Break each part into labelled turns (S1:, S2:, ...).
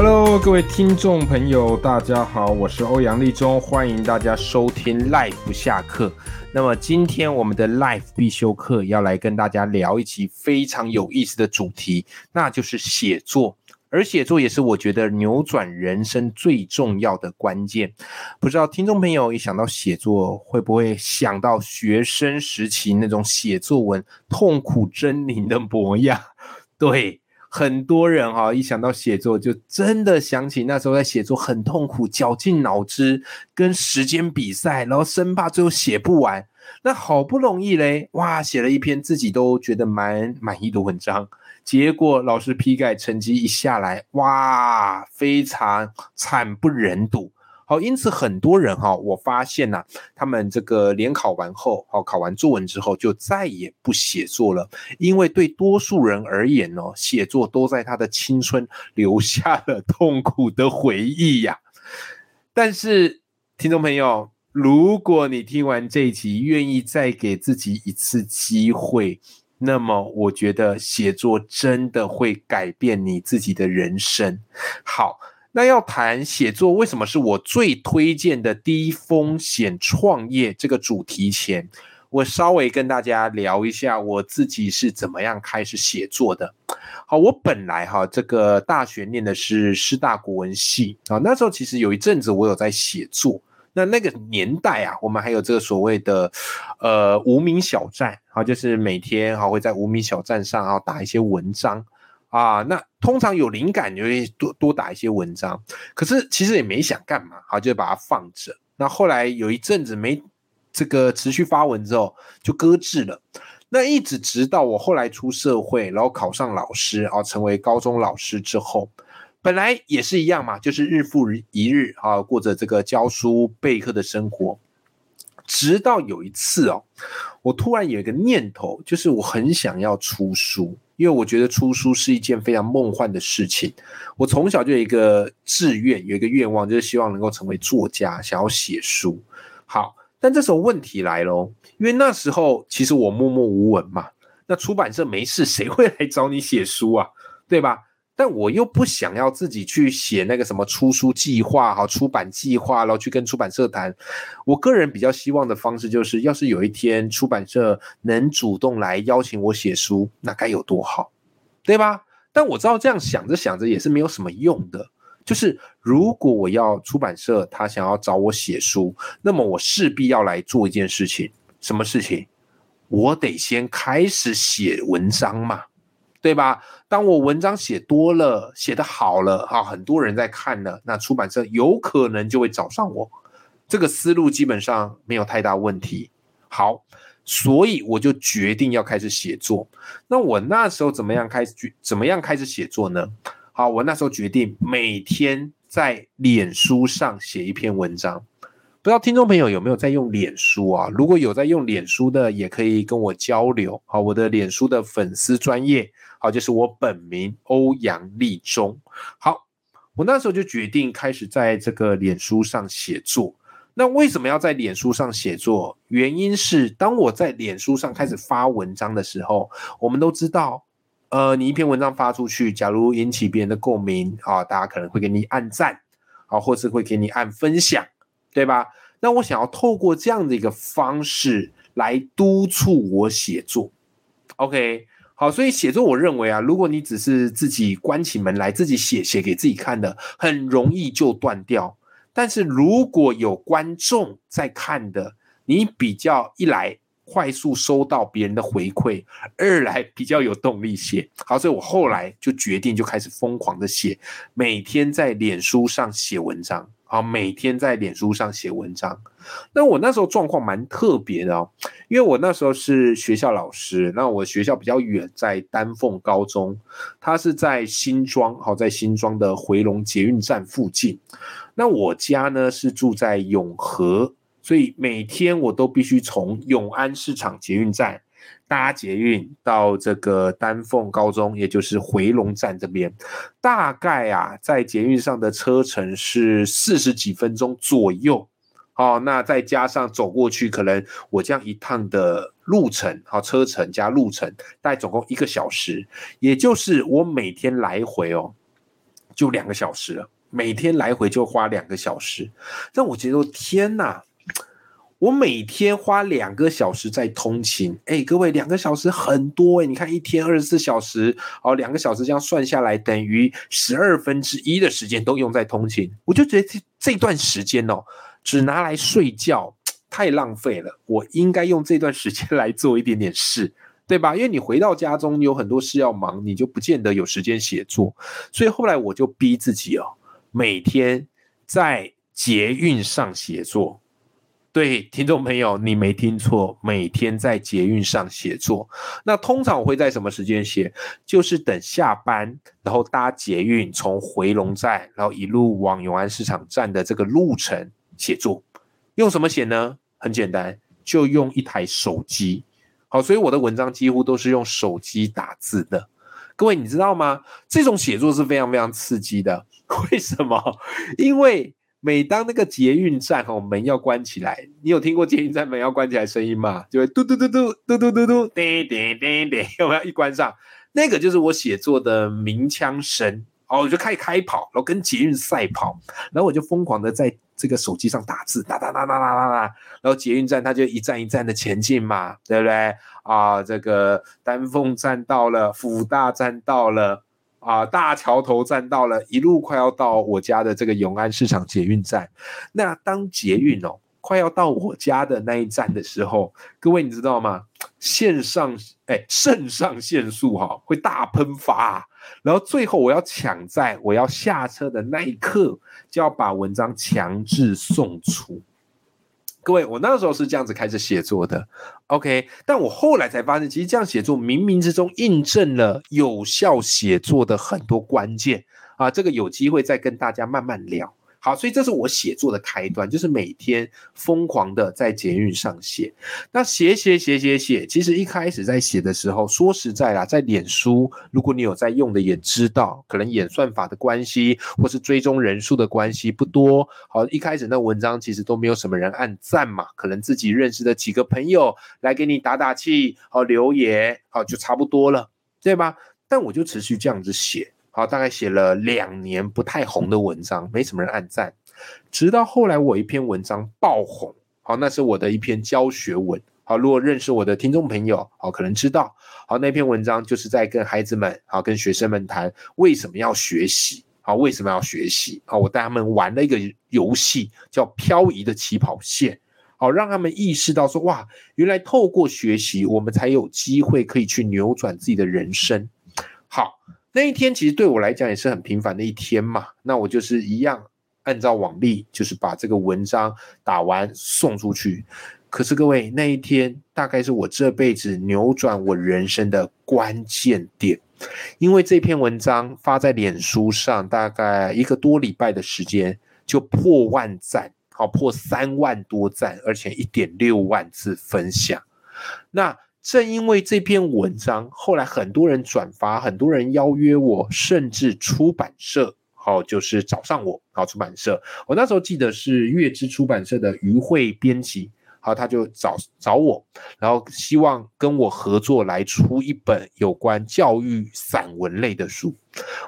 S1: Hello，各位听众朋友，大家好，我是欧阳立中，欢迎大家收听 Life 下课。那么今天我们的 Life 必修课要来跟大家聊一期非常有意思的主题，那就是写作。而写作也是我觉得扭转人生最重要的关键。不知道听众朋友一想到写作，会不会想到学生时期那种写作文痛苦狰狞的模样？对。很多人哈、一想到写作，就真的想起那时候在写作很痛苦，绞尽脑汁跟时间比赛，然后生怕最后写不完。那好不容易嘞，哇，写了一篇自己都觉得蛮满意的文章，结果老师批改成绩一下来，哇，非常惨不忍睹。好，因此很多人哈、我发现呐、他们这个联考完后，好考完作文之后，就再也不写作了，因为对多数人而言哦，写作都在他的青春留下了痛苦的回忆呀、但是，听众朋友，如果你听完这一集，愿意再给自己一次机会，那么我觉得写作真的会改变你自己的人生。好。那要谈写作，为什么是我最推荐的低风险创业这个主题前，我稍微跟大家聊一下我自己是怎么样开始写作的。好，我本来哈这个大学念的是师大国文系啊，那时候其实有一阵子我有在写作。那那个年代啊，我们还有这个所谓的呃无名小站啊，就是每天哈会在无名小站上啊打一些文章。啊，那通常有灵感就会多多打一些文章，可是其实也没想干嘛，好就把它放着。那后来有一阵子没这个持续发文之后，就搁置了。那一直直到我后来出社会，然后考上老师啊，成为高中老师之后，本来也是一样嘛，就是日复一日啊，过着这个教书备课的生活。直到有一次哦，我突然有一个念头，就是我很想要出书。因为我觉得出书是一件非常梦幻的事情。我从小就有一个志愿，有一个愿望，就是希望能够成为作家，想要写书。好，但这时候问题来喽，因为那时候其实我默默无闻嘛，那出版社没事，谁会来找你写书啊？对吧？但我又不想要自己去写那个什么出书计划、好出版计划，然后去跟出版社谈。我个人比较希望的方式就是，要是有一天出版社能主动来邀请我写书，那该有多好，对吧？但我知道这样想着想着也是没有什么用的。就是如果我要出版社他想要找我写书，那么我势必要来做一件事情，什么事情？我得先开始写文章嘛。对吧？当我文章写多了，写得好了，啊，很多人在看了，那出版社有可能就会找上我。这个思路基本上没有太大问题。好，所以我就决定要开始写作。那我那时候怎么样开始？怎么样开始写作呢？好，我那时候决定每天在脸书上写一篇文章。不知道听众朋友有没有在用脸书啊？如果有在用脸书的，也可以跟我交流。好，我的脸书的粉丝专业。好，就是我本名欧阳立中。好，我那时候就决定开始在这个脸书上写作。那为什么要在脸书上写作？原因是当我在脸书上开始发文章的时候，我们都知道，呃，你一篇文章发出去，假如引起别人的共鸣啊，大家可能会给你按赞，啊，或是会给你按分享，对吧？那我想要透過這樣的一個方式來督促我寫作。OK。好，所以寫作，我認為啊，如果你只是自己關起門來自己寫寫給自己看的，很容易就斷掉。但是如果有觀眾在看的，你比較一來快速收到別人的回饋，二來比較有動力寫。好，所以我後來就決定就開始瘋狂的寫，每天在臉書上寫文章。啊，每天在脸书上写文章。那我那时候状况蛮特别的哦，因为我那时候是学校老师，那我学校比较远，在丹凤高中，它是在新庄，好，在新庄的回龙捷运站附近。那我家呢是住在永和，所以每天我都必须从永安市场捷运站搭捷运到这个丹凤高中，也就是回龙站这边，大概啊，在捷运上的车程是四十几分钟左右。好，那再加上走过去，可能我这样一趟的路程，好，车程加路程，大概总共一个小时，也就是我每天来回哦，就两个小时了。每天来回就花两个小时，但我觉得天哪！我每天花两个小时在通勤，哎，各位，两个小时很多哎，你看一天二十四小时，哦，两个小时这样算下来，等于十二分之一的时间都用在通勤，我就觉得这这段时间哦，只拿来睡觉太浪费了，我应该用这段时间来做一点点事，对吧？因为你回到家中有很多事要忙，你就不见得有时间写作，所以后来我就逼自己哦，每天在捷运上写作。对，听众朋友，你没听错，每天在捷运上写作。那通常我会在什么时间写？就是等下班，然后搭捷运从回龙站，然后一路往永安市场站的这个路程写作。用什么写呢？很简单，就用一台手机。好，所以我的文章几乎都是用手机打字的。各位，你知道吗？这种写作是非常非常刺激的。为什么？因为。每当那个捷运站哦门要关起来，你有听过捷运站门要关起来声音吗？就会嘟嘟嘟嘟嘟嘟嘟嘟叮叮叮叮，有没有？一关上，那个就是我写作的鸣枪声哦，我就开始开跑，然后跟捷运赛跑，然后我就疯狂的在这个手机上打字，哒哒哒哒哒哒哒，然后捷运站它就一站一站的前进嘛，对不对？啊，这个丹凤站到了，辅大站到了。啊，大桥头站到了，一路快要到我家的这个永安市场捷运站。那当捷运哦快要到我家的那一站的时候，各位你知道吗？线上哎，肾上腺素哈会大喷发，然后最后我要抢在我要下车的那一刻，就要把文章强制送出。各位，我那时候是这样子开始写作的，OK，但我后来才发现，其实这样写作冥冥之中印证了有效写作的很多关键啊，这个有机会再跟大家慢慢聊。好，所以这是我写作的开端，就是每天疯狂的在捷运上写。那写写写写写，其实一开始在写的时候，说实在啦，在脸书，如果你有在用的，也知道，可能演算法的关系，或是追踪人数的关系不多。好，一开始那文章其实都没有什么人按赞嘛，可能自己认识的几个朋友来给你打打气，好留言，好就差不多了，对吧？但我就持续这样子写。好，大概写了两年不太红的文章，没什么人按赞。直到后来我一篇文章爆红，好，那是我的一篇教学文。好，如果认识我的听众朋友，好，可能知道，好，那篇文章就是在跟孩子们，好，跟学生们谈为什么要学习，好，为什么要学习，好，我带他们玩了一个游戏，叫漂移的起跑线，好，让他们意识到说，哇，原来透过学习，我们才有机会可以去扭转自己的人生。好。那一天其实对我来讲也是很平凡的一天嘛，那我就是一样按照往例，就是把这个文章打完送出去。可是各位，那一天大概是我这辈子扭转我人生的关键点，因为这篇文章发在脸书上，大概一个多礼拜的时间就破万赞，好破三万多赞，而且一点六万次分享。那正因为这篇文章，后来很多人转发，很多人邀约我，甚至出版社，好就是找上我，好出版社。我那时候记得是月之出版社的余慧编辑，好他就找找我，然后希望跟我合作来出一本有关教育散文类的书。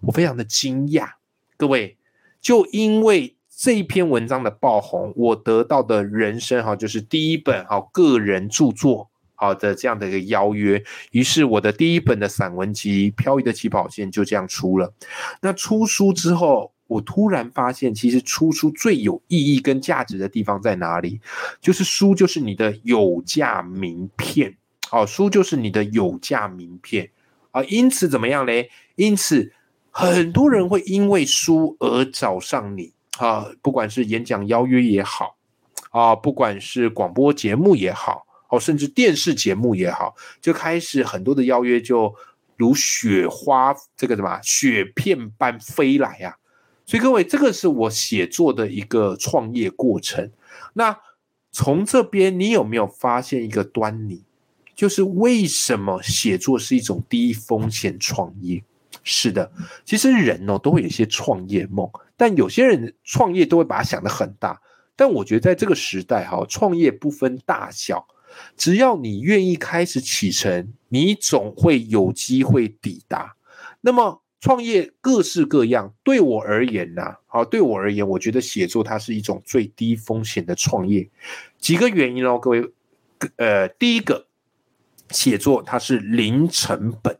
S1: 我非常的惊讶，各位，就因为这一篇文章的爆红，我得到的人生哈，就是第一本好个人著作。好的，这样的一个邀约，于是我的第一本的散文集《飘逸的起跑线》就这样出了。那出书之后，我突然发现，其实出书最有意义跟价值的地方在哪里？就是书就是你的有价名片，好，书就是你的有价名片啊。因此怎么样嘞？因此很多人会因为书而找上你啊，不管是演讲邀约也好啊，不管是广播节目也好。哦，甚至电视节目也好，就开始很多的邀约，就如雪花这个什么雪片般飞来啊！所以各位，这个是我写作的一个创业过程。那从这边，你有没有发现一个端倪？就是为什么写作是一种低风险创业？是的，其实人哦都会有一些创业梦，但有些人创业都会把它想得很大。但我觉得在这个时代哈，创业不分大小，只要你愿意开始启程，你总会有机会抵达。那么创业各式各样，对我而言呢，好，对我而言，我觉得写作它是一种最低风险的创业。几个原因哦，各位，呃，第一个，写作它是零成本，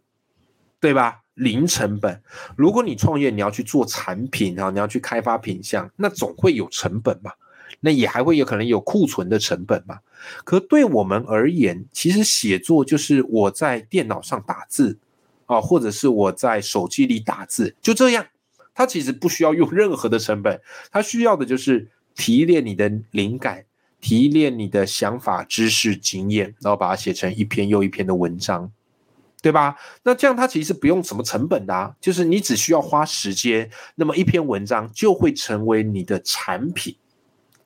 S1: 对吧？零成本。如果你创业，你要去做产品啊，你要去开发品相，那总会有成本嘛。那也还会有可能有库存的成本嘛？可对我们而言，其实写作就是我在电脑上打字啊，或者是我在手机里打字，就这样。它其实不需要用任何的成本，它需要的就是提炼你的灵感，提炼你的想法、知识、经验，然后把它写成一篇又一篇的文章，对吧？那这样它其实不用什么成本的，啊，就是你只需要花时间，那么一篇文章就会成为你的产品。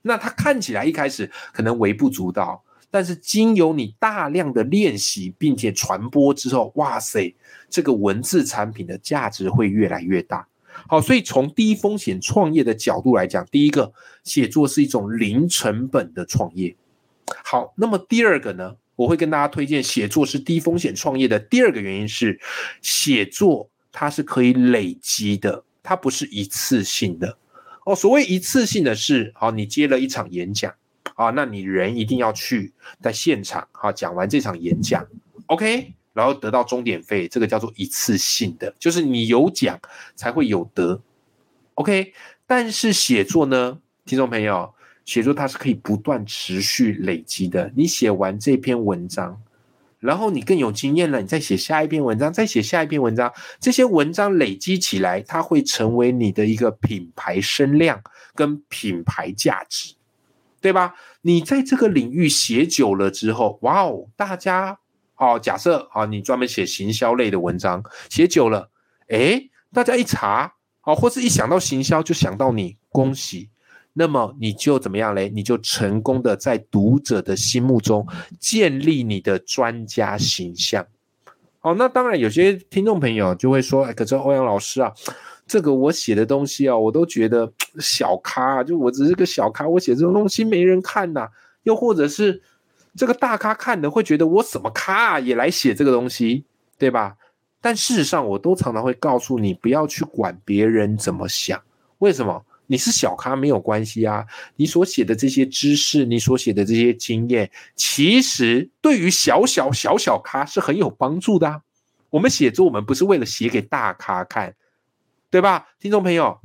S1: 那它看起来一开始可能微不足道，但是经由你大量的练习并且传播之后，哇塞，这个文字产品的价值会越来越大。好，所以从低风险创业的角度来讲，第一个，写作是一种零成本的创业。好，那么第二个呢，我会跟大家推荐写作是低风险创业的第二个原因是，写作它是可以累积的，它不是一次性的。哦，所谓一次性的是，好，你接了一场演讲，啊，那你人一定要去在现场，好，讲完这场演讲，OK，然后得到终点费，这个叫做一次性的，就是你有讲才会有得，OK。但是写作呢，听众朋友，写作它是可以不断持续累积的，你写完这篇文章。然后你更有经验了，你再写下一篇文章，再写下一篇文章，这些文章累积起来，它会成为你的一个品牌声量跟品牌价值，对吧？你在这个领域写久了之后，哇哦，大家哦，假设啊，你专门写行销类的文章，写久了，诶，大家一查，哦，或是一想到行销就想到你，恭喜。那么你就怎么样嘞？你就成功的在读者的心目中建立你的专家形象。好，那当然有些听众朋友就会说：“哎，可是欧阳老师啊，这个我写的东西啊，我都觉得小咖，就我只是个小咖，我写这种东西没人看呐。又或者是这个大咖看的会觉得我什么咖啊也来写这个东西，对吧？但事实上，我都常常会告诉你，不要去管别人怎么想。为什么？你是小咖没有关系啊，你所写的这些知识，你所写的这些经验，其实对于小小小小咖是很有帮助的。我们写作，我们不是为了写给大咖看，对吧？听众朋友，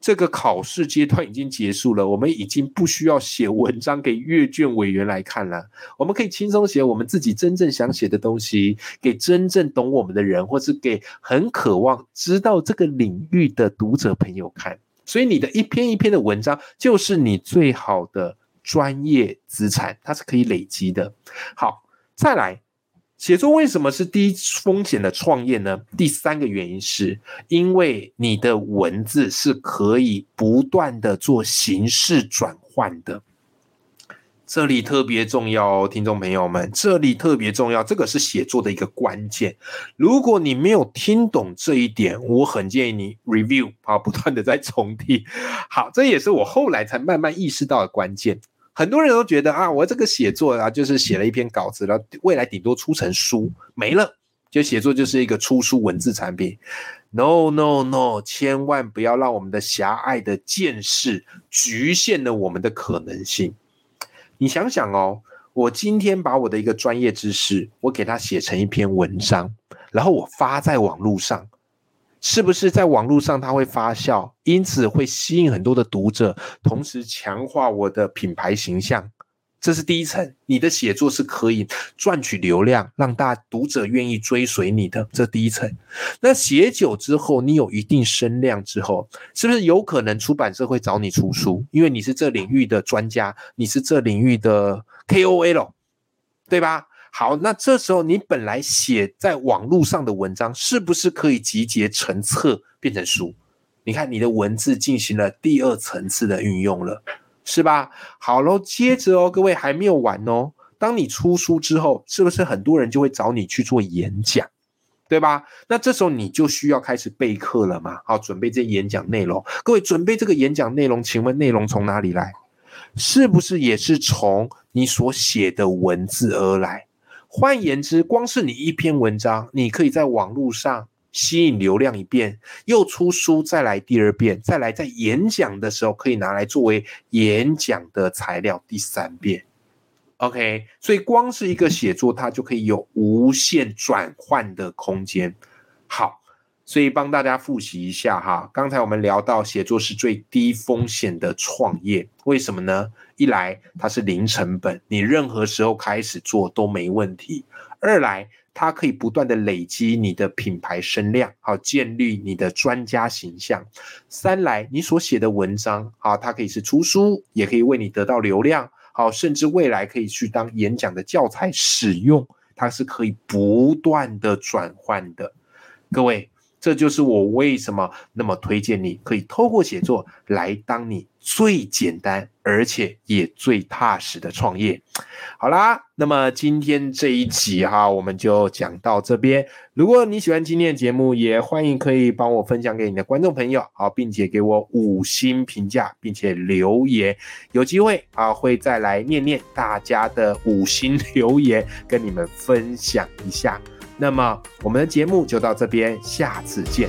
S1: 这个考试阶段已经结束了，我们已经不需要写文章给阅卷委员来看了，我们可以轻松写我们自己真正想写的东西，给真正懂我们的人，或是给很渴望知道这个领域的读者朋友看。所以你的一篇一篇的文章就是你最好的专业资产，它是可以累积的。好，再来，写作为什么是低风险的创业呢？第三个原因是因为你的文字是可以不断的做形式转换的。这里特别重要哦，听众朋友们，这里特别重要，这个是写作的一个关键。如果你没有听懂这一点，我很建议你 review 啊，不断的在重听。好，这也是我后来才慢慢意识到的关键。很多人都觉得啊，我这个写作啊，就是写了一篇稿子，然后未来顶多出成书没了，就写作就是一个出书文字产品。No No No，千万不要让我们的狭隘的见识局限了我们的可能性。你想想哦，我今天把我的一个专业知识，我给它写成一篇文章，然后我发在网络上，是不是在网络上它会发酵，因此会吸引很多的读者，同时强化我的品牌形象？这是第一层，你的写作是可以赚取流量，让大家读者愿意追随你的。这第一层，那写久之后，你有一定声量之后，是不是有可能出版社会找你出书？因为你是这领域的专家，你是这领域的 KOL，对吧？好，那这时候你本来写在网络上的文章，是不是可以集结成册变成书？你看，你的文字进行了第二层次的运用了。是吧？好喽，接着哦，各位还没有完哦。当你出书之后，是不是很多人就会找你去做演讲，对吧？那这时候你就需要开始备课了嘛？好，准备这演讲内容。各位准备这个演讲内容，请问内容从哪里来？是不是也是从你所写的文字而来？换言之，光是你一篇文章，你可以在网络上。吸引流量一遍，又出书，再来第二遍，再来在演讲的时候可以拿来作为演讲的材料第三遍。OK，所以光是一个写作，它就可以有无限转换的空间。好，所以帮大家复习一下哈，刚才我们聊到写作是最低风险的创业，为什么呢？一来它是零成本，你任何时候开始做都没问题；二来。它可以不断的累积你的品牌声量，好建立你的专家形象。三来，你所写的文章，好，它可以是出书，也可以为你得到流量，好，甚至未来可以去当演讲的教材使用，它是可以不断的转换的。各位。这就是我为什么那么推荐你，可以透过写作来当你最简单而且也最踏实的创业。好啦，那么今天这一集哈，我们就讲到这边。如果你喜欢今天的节目，也欢迎可以帮我分享给你的观众朋友，好，并且给我五星评价，并且留言。有机会啊，会再来念念大家的五星 留言，跟你们分享一下。那么我们的节目就到这边，下次见。